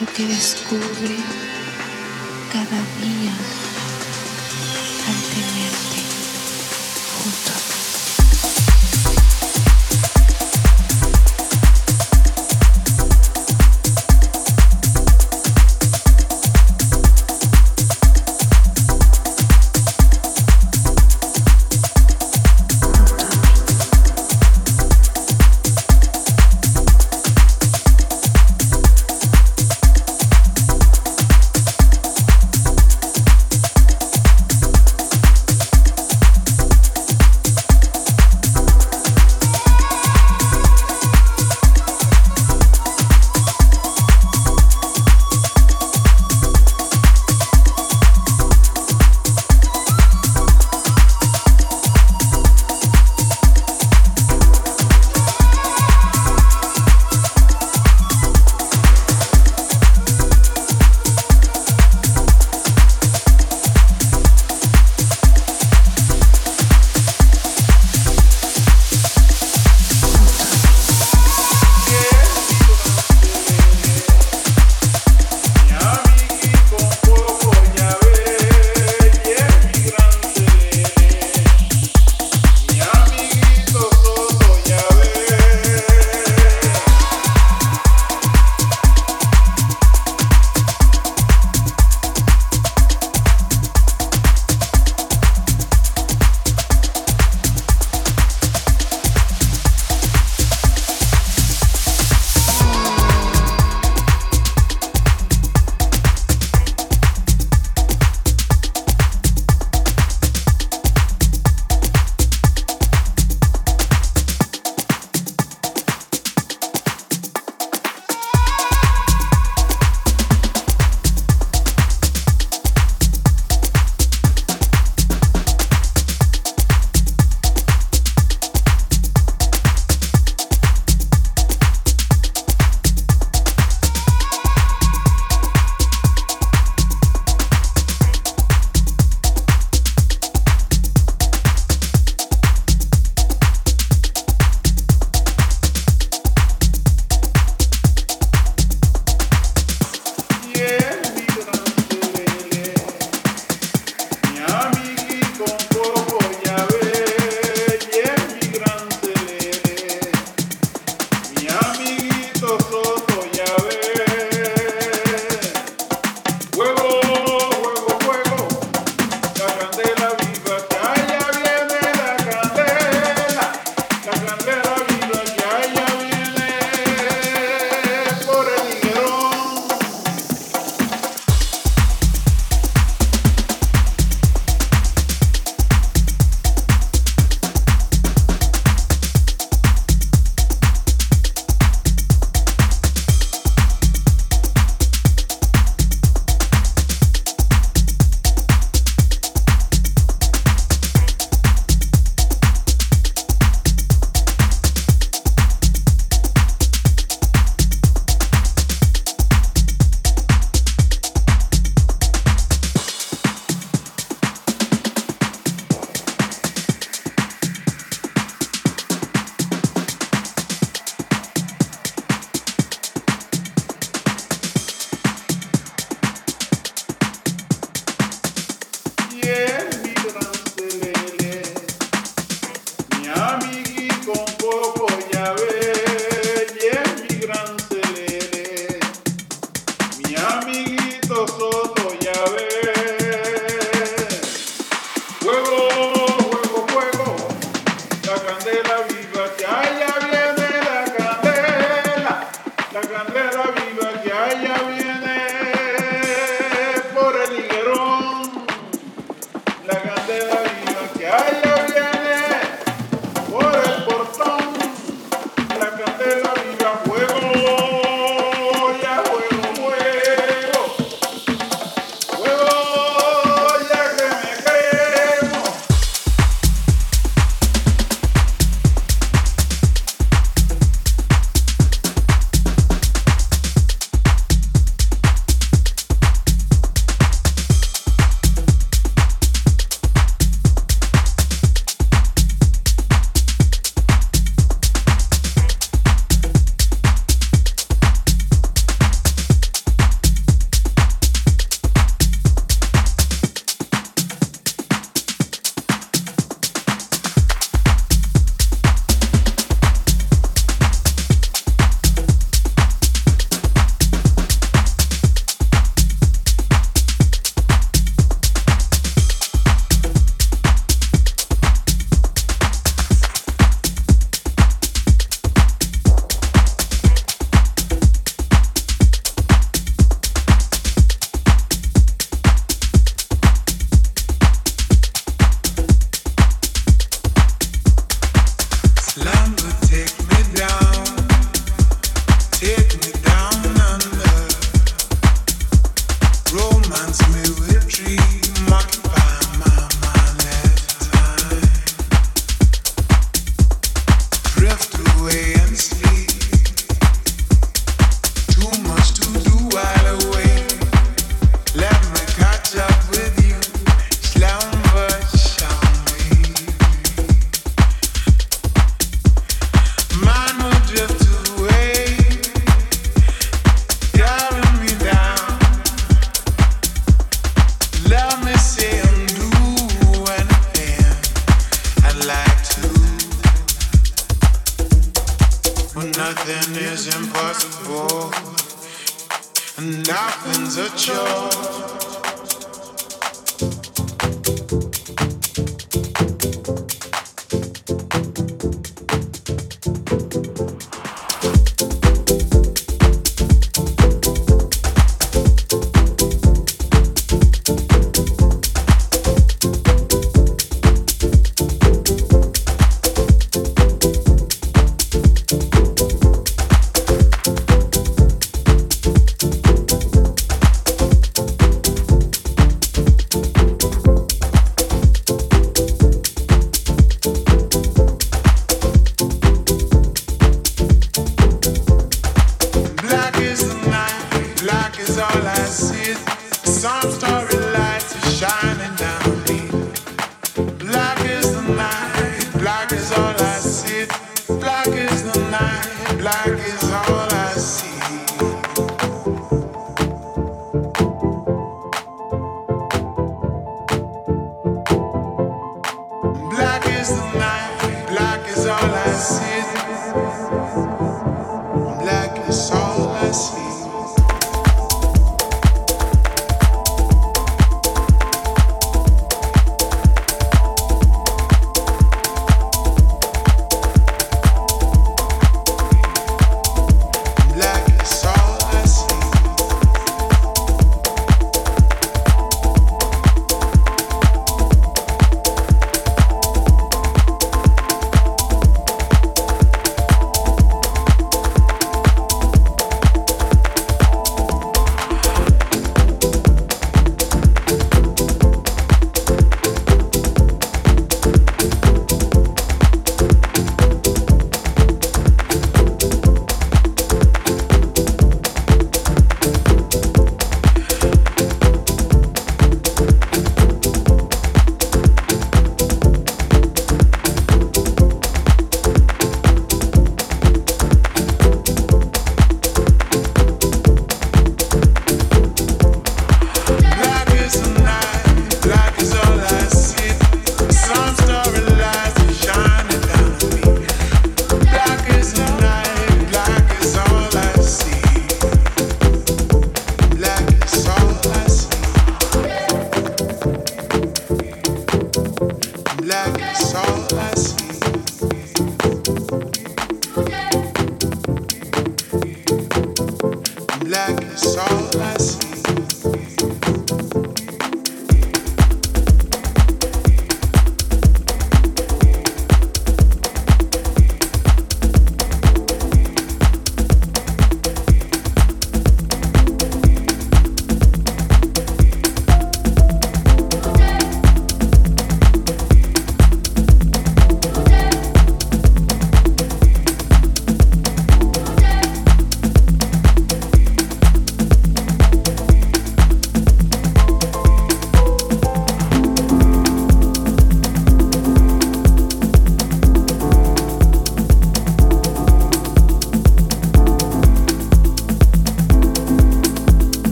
lo que descubre cada día.